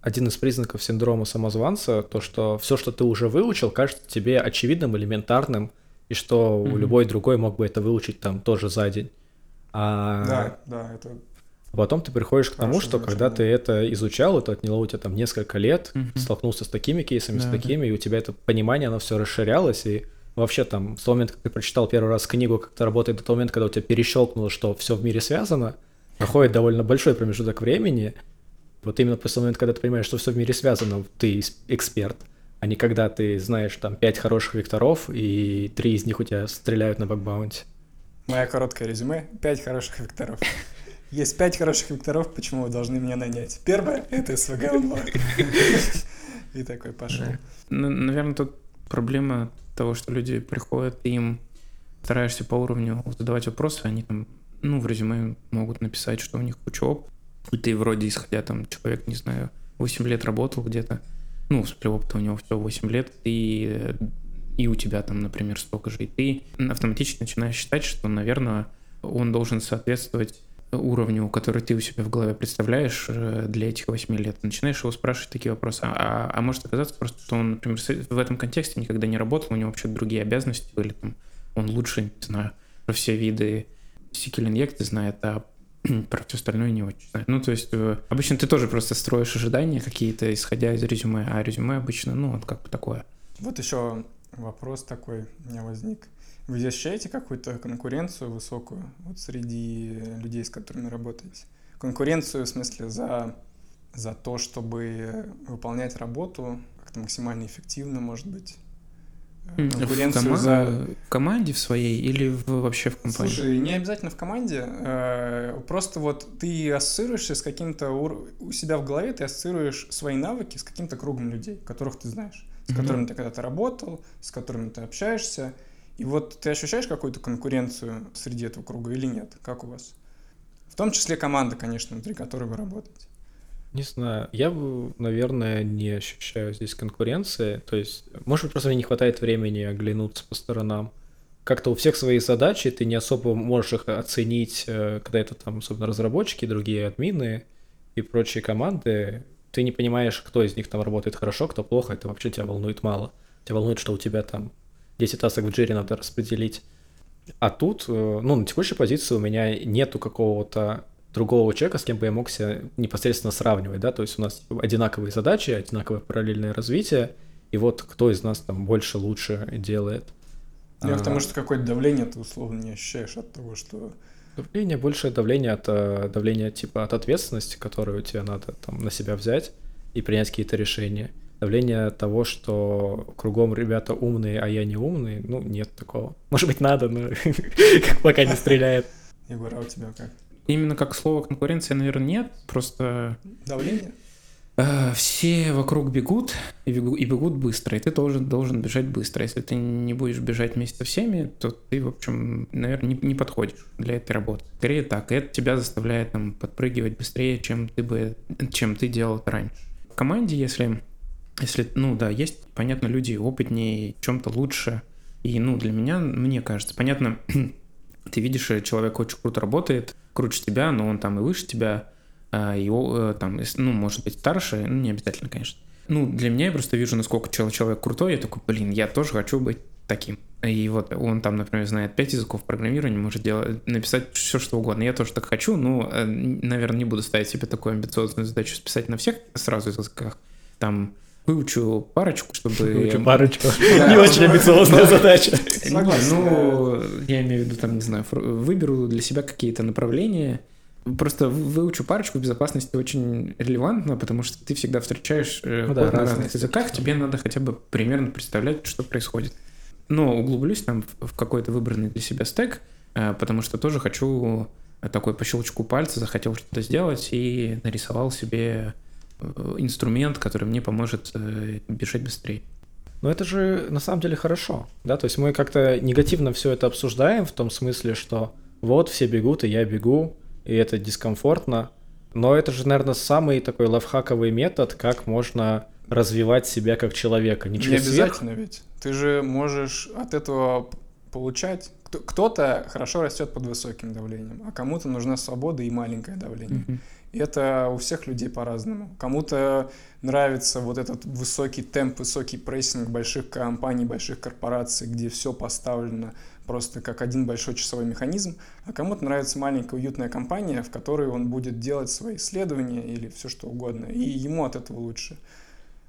один из признаков синдрома самозванца, то, что все, что ты уже выучил, кажется тебе очевидным, элементарным, и что Мгм. любой другой мог бы это выучить там тоже за день. А Да, да, это потом ты приходишь к тому, Хорошее что когда ты это изучал, это отняло у тебя там несколько лет, Мгм. столкнулся с такими кейсами, с Да, да. такими, и у тебя это понимание, оно все расширялось, и вообще там с того момента, как ты прочитал первый раз книгу, как это работает, до того момента, когда у тебя перещелкнуло, что все в мире связано, проходит довольно большой промежуток времени. Вот именно после того момента, когда ты понимаешь, что все в мире связано, ты эксперт, а не когда ты знаешь там пять хороших векторов, и три из них у тебя стреляют на бакбаунте. Моя короткое резюме. Пять хороших векторов. Есть пять хороших векторов, почему вы должны меня нанять. Первое — это SVG Unlock. И такой пошел. Наверное, тут проблема того, что люди приходят, им стараешься по уровню задавать вопросы, они там, ну, в резюме могут написать, что у них опыта, и ты вроде, исходя там, человек, не знаю, 8 лет работал где-то, ну, с опыта у него все 8 лет, и, и у тебя там, например, столько же, и ты автоматически начинаешь считать, что, наверное, он должен соответствовать уровню, который ты у себя в голове представляешь э, для этих 8 лет. Начинаешь его спрашивать такие вопросы. А, а может оказаться просто, что он, например, в этом контексте никогда не работал, у него вообще другие обязанности были, там, он лучше, не знаю, про все виды сикель-инъекты знает, а про все остальное не очень знает. Ну, то есть, э, обычно ты тоже просто строишь ожидания какие-то, исходя из резюме, а резюме обычно, ну, вот как бы такое. Вот еще вопрос такой у меня возник. Вы ощущаете какую-то конкуренцию высокую вот среди людей, с которыми работаете? Конкуренцию в смысле за, за то, чтобы выполнять работу как-то максимально эффективно, может быть? Э, В, Конкуренцию кома- за... в команде в своей или в- вообще в компании? Слушай, не обязательно в команде. э, Просто вот ты ассоциируешься с каким-то... У себя в голове ты ассоциируешь свои навыки с каким-то кругом людей, которых ты знаешь, с которыми ты когда-то работал, с которыми ты общаешься. И вот ты ощущаешь какую-то конкуренцию среди этого круга или нет? Как у вас? В том числе команда, конечно, внутри которой вы работаете. Не знаю, я наверное, не ощущаю здесь конкуренции. То есть, может быть, просто мне не хватает времени оглянуться по сторонам. как-то у всех свои задачи, ты не особо можешь их оценить, э, когда это там, особенно разработчики, другие админы и прочие команды, ты не понимаешь, кто из них там работает хорошо, кто плохо, это вообще тебя волнует мало. Тебя волнует, что у тебя там 10 тасок в джире надо распределить. А тут, э, ну, на текущей позиции у меня нету какого-то другого человека, с кем бы я мог себя непосредственно сравнивать, да, то есть у нас одинаковые задачи, одинаковое параллельное развитие, и вот кто из нас там больше, лучше делает. Я а, потому что какое-то давление ты условно не ощущаешь от того, что... Давление, большее давление от э, давления типа от ответственности, которую тебе надо там на себя взять и принять какие-то решения. Давление того, что кругом ребята умные, а я не умный, ну, нет такого. Может быть, надо, но пока не стреляет. Егор, а у тебя как? Именно как слово конкуренция, наверное, нет, просто... Давление? Э, все вокруг бегут и, бегут быстро, и ты должен, должен бежать быстро. Если ты не будешь бежать вместе со всеми, то ты, в общем, наверное, не, не подходишь для этой работы. Скорее так, и это тебя заставляет там, подпрыгивать быстрее, чем ты бы, чем ты делал раньше. В команде, если, если, ну да, есть, понятно, люди опытнее, чем-то лучше, и, ну, для меня, мне кажется, понятно, ты видишь, человек очень круто работает, круче тебя, но он там и выше тебя, его э, там, ну, может быть, старше, ну, не обязательно, конечно. Ну, для меня я просто вижу, насколько человек крутой, я такой, блин, я тоже хочу быть таким. И вот он там, например, знает пять языков программирования, может делать, написать все, что угодно. Я тоже так хочу, но, э, наверное, не буду ставить себе такую амбициозную задачу списать на всех сразу языках. Там выучу парочку, чтобы... Выучу парочку. Не очень амбициозная задача. Ну, я имею в виду, там, не знаю, выберу для себя какие-то направления, Просто выучу парочку безопасности очень релевантно, потому что ты всегда встречаешь э, ну, да, на разных языках, тебе надо хотя бы примерно представлять, что происходит. Но углублюсь там в какой-то выбранный для себя стек, э, потому что тоже хочу такой по щелчку пальца захотел что-то сделать и нарисовал себе э, инструмент, который мне поможет бежать быстрее. Но это же на самом деле хорошо, да, то есть мы как-то негативно все это обсуждаем в том смысле, что вот все бегут, и я бегу, и это дискомфортно. Но это же, наверное, самый такой лайфхаковый метод, как можно развивать себя как человека. Не, не обязательно сверх... ведь. Ты же можешь от этого получать. Кто-то хорошо растет под высоким давлением, а кому-то нужна свобода и маленькое давление. Mm-hmm. И это у всех людей по-разному. Кому-то нравится вот этот высокий темп, высокий прессинг больших компаний, больших корпораций, где все поставлено просто как один большой часовой механизм, а кому-то нравится маленькая уютная компания, в которой он будет делать свои исследования или все что угодно, и ему от этого лучше.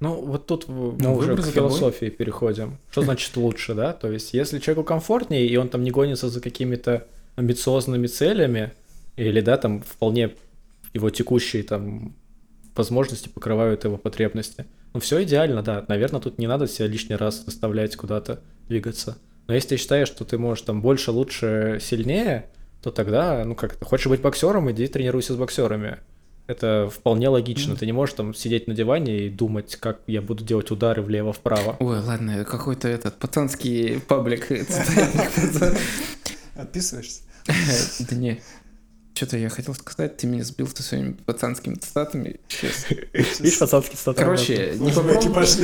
Ну, вот тут мы ну, уже к философии тобой. переходим. Что значит лучше, да? То есть, если человеку комфортнее, и он там не гонится за какими-то амбициозными целями, или, да, там вполне его текущие там возможности покрывают его потребности. Ну, все идеально, да. Наверное, тут не надо себя лишний раз заставлять куда-то двигаться. Но если ты считаешь, что ты можешь там больше, лучше, сильнее, то тогда, ну как, хочешь быть боксером, иди тренируйся с боксерами. Это вполне логично. Mm. Ты не можешь там сидеть на диване и думать, как я буду делать удары влево-вправо. Ой, ладно, какой-то этот пацанский паблик. Отписываешься? Да не. Что-то я хотел сказать, ты меня сбил ты своими пацанскими цитатами. Сейчас. Видишь, пацанские цитаты. Короче, не попробуешь...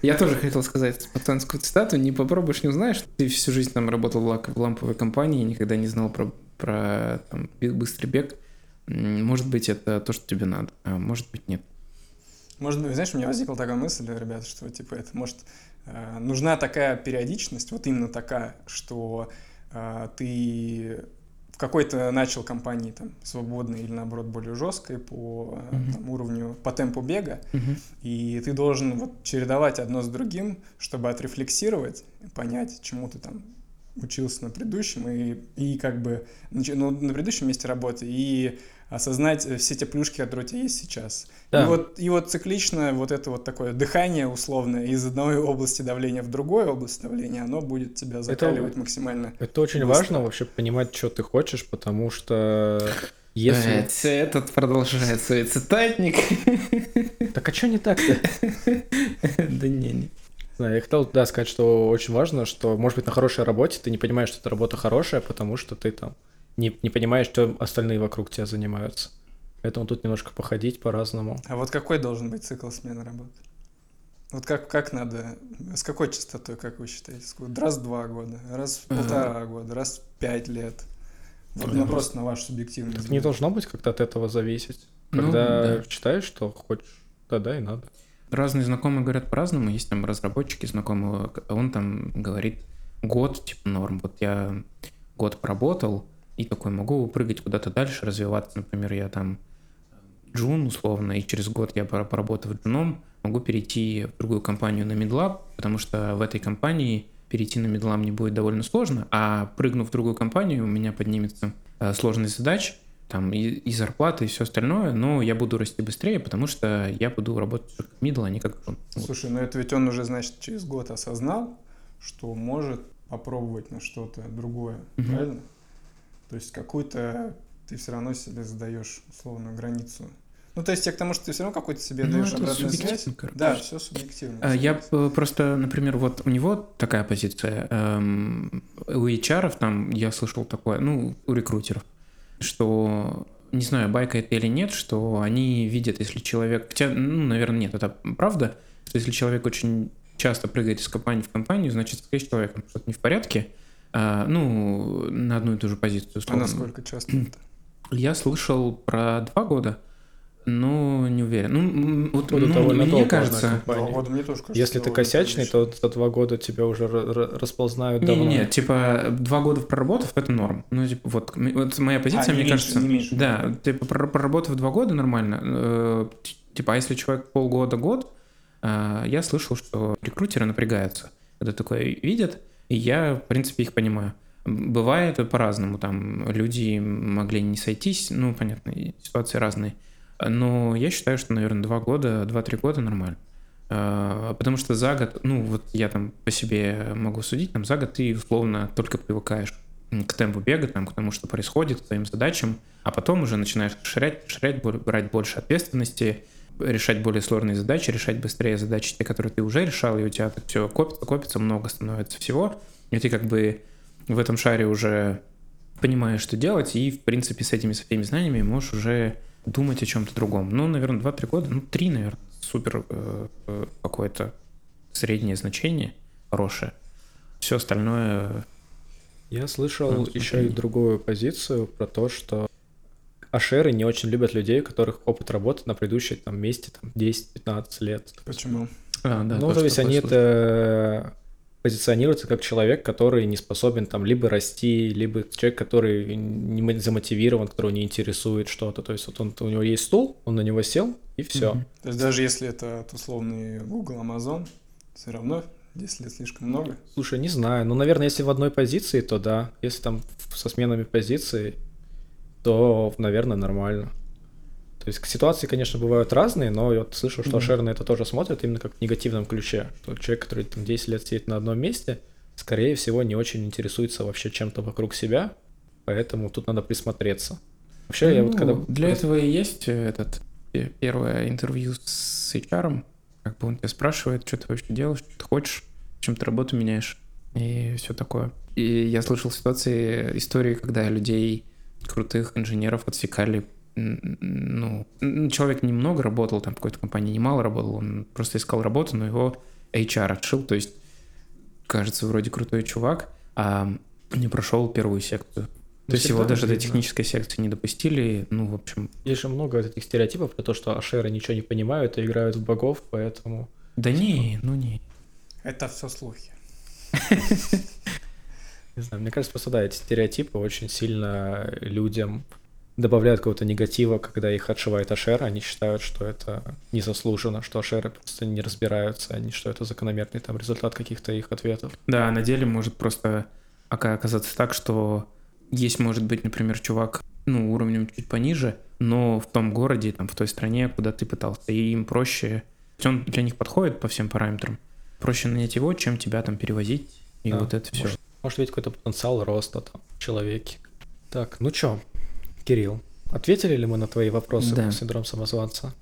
Я тоже хотел сказать пацанскую цитату. Не попробуешь, не узнаешь. Ты всю жизнь там работал в ламповой компании, никогда не знал про, про там, быстрый бег. Может быть, это то, что тебе надо, а может быть, нет. Может быть, знаешь, у меня возникла такая мысль, ребята, что типа это может э, нужна такая периодичность, вот именно такая, что э, ты какой-то начал компании там свободной или наоборот более жесткой по uh-huh. там, уровню, по темпу бега, uh-huh. и ты должен вот чередовать одно с другим, чтобы отрефлексировать, понять, чему ты там учился на предыдущем и, и как бы ну, на предыдущем месте работы и осознать э, все те плюшки, которые у тебя есть сейчас. Да. И, вот, и вот циклично вот это вот такое дыхание условное из одной области давления в другой область давления, оно будет тебя закаливать это, максимально. Это очень быстро. важно вообще понимать, что ты хочешь, потому что если... Этот продолжает свой цитатник. Так а что не так-то? Да не, не. Я хотел, да, сказать, что очень важно, что, может быть, на хорошей работе ты не понимаешь, что эта работа хорошая, потому что ты там не, не понимаешь, что остальные вокруг тебя занимаются. Поэтому тут немножко походить по-разному. А вот какой должен быть цикл смены работы? Вот как, как надо, с какой частотой, как вы считаете? Раз в два года, раз в полтора года, раз в пять лет? Вот, Ну, ну, просто на ваш субъективный взгляд. не должно быть как-то от этого зависеть. Ну, Когда да. считаешь, что хочешь, тогда и надо. Разные знакомые говорят по-разному. Есть там разработчики знакомые, он там говорит год, типа норм. Вот я год поработал, и такой могу прыгать куда-то дальше, развиваться. Например, я там джун условно, и через год я пора- поработав джуном, могу перейти в другую компанию на middle а, потому что в этой компании перейти на middle а мне будет довольно сложно, а прыгнув в другую компанию, у меня поднимется э, сложность задач, там и, и зарплата, и все остальное, но я буду расти быстрее, потому что я буду работать как мидл, а не как джун. Слушай, ну это ведь он уже, значит, через год осознал, что может попробовать на что-то другое, Мгм. правильно? То есть какую-то ты все равно себе задаешь условно границу. Ну, то есть я к тому, что ты все равно какой-то себе Ну, даешь обратную связь. короче. Да, все субъективно. А, Я просто, например, вот у него такая позиция, эм, у HR там я слышал такое, ну, у рекрутеров, что не знаю, байка это или нет, что они видят, если человек, хотя, ну, наверное, нет, это правда, что если человек очень часто прыгает из компании в компанию, значит, скорее с человеком что-то не в порядке, а, ну, на одну и ту же позицию. А условно. насколько часто это? Я слышал про два года, но не уверен. Ну, вот ну, довольно мне долго кажется, Два года мне тоже кажется. Если ты косячный, то за два года тебя уже ра- ра- расползнают давно. Не-не-не, типа два года проработав, это норм. Ну, типа, вот, вот моя позиция, А, не мне меньше, кажется... не меньше. Да, типа, прор- проработав два года нормально. э, типа, а если человек полгода-год, э, я слышал, что рекрутеры напрягаются, когда такое видят, и я, в принципе, их понимаю. Бывает по-разному, там люди могли не сойтись, ну, понятно, ситуации разные. Но я считаю, что, наверное, два года, два-три года нормально. А, Потому что за год, ну вот я там по себе могу судить, там за год ты условно только привыкаешь к темпу бега, там, к тому, что происходит, к твоим задачам, а потом уже начинаешь расширять, расширять, брать больше ответственности, решать более сложные задачи, решать быстрее задачи, те, которые ты уже решал, и у тебя так все копится, копится, много становится всего, и ты как бы в этом шаре уже понимаешь, что делать, и, в принципе, с этими со всеми знаниями можешь уже думать о чем-то другом. Ну, наверное, 2-3 года, ну, 3, наверное, супер э, э, какое-то среднее значение хорошее. Все остальное... Я слышал Ну, еще и другую позицию про то, что ашеры не очень любят людей, у которых опыт работы на предыдущем там, месте там, 10-15 лет. Почему? А, да, ну, тоже то есть они слышал. это позиционируются как человек, который не способен там либо расти, либо человек, который не мо- замотивирован, которого не интересует что-то. То есть вот он, у него есть стул, он на него сел, и все. Мгм. То есть даже если это условный Google, Amazon, все равно 10 лет слишком много. Слушай, не знаю. Ну, наверное, если в одной позиции, то да. Если там со сменами позиций, то, наверное, нормально. То есть ситуации, конечно, бывают разные, но я вот слышу, что. Шер на это тоже смотрит именно как в негативном ключе. Что человек, который там 10 лет сидит на одном месте, скорее всего, не очень интересуется вообще чем-то вокруг себя, поэтому тут надо присмотреться. Вообще, я вот Ну, когда... Для этого и есть э, этот э, первое интервью с HR, как бы он тебя спрашивает, что ты вообще делаешь, что ты хочешь, чем ты работу меняешь и все такое. И я слышал ситуации, истории, когда людей, крутых инженеров отсекали м, ну, человек немного работал, там в какой-то компании немало работал, он просто искал работу, но его HR отшил, то есть, кажется, вроде крутой чувак, а не прошел первую секцию. То Ну, есть его даже до технической секции не допустили, ну, в общем, Есть же много этих стереотипов про то, что ашеры ничего не понимают и играют в богов, поэтому... да не, ну не. Это все слухи. Не знаю, мне кажется, просто да, эти стереотипы очень сильно людям добавляют какого-то негатива, когда их отшивает Ашер, они считают, что это незаслуженно, что Ашеры просто не разбираются, они, что это закономерный там результат каких-то их ответов. Да, на деле может просто ока- оказаться так, что есть, может быть, например, чувак, ну, уровнем чуть пониже, но в том городе, там, в той стране, куда ты пытался, и им проще, он для них подходит по всем параметрам, проще нанять его, чем тебя там перевозить, и Да, вот это все. может. Может быть, какой-то потенциал роста там в человеке. Так, ну чё, Кирилл, ответили ли мы на твои вопросы Да. по синдром самозванца?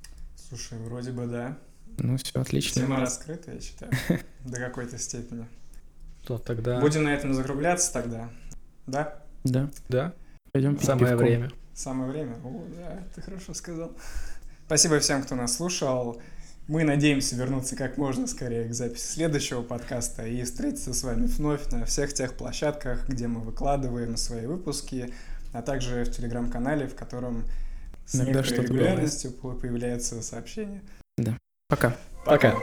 Слушай, вроде бы да. Ну, все отлично. Тема раскрыта, я считаю, до какой-то степени. То тогда... Будем на этом закругляться тогда. Да? Да, Да, пойдем самое время. Самое время. О, да, ты хорошо сказал. Спасибо всем, кто нас слушал. Мы надеемся вернуться как можно скорее к записи следующего подкаста и встретиться с вами вновь на всех тех площадках, где мы выкладываем свои выпуски, а также в телеграм-канале, в котором с Иногда некоторой регулярностью появляются сообщения. Да. Пока. Пока.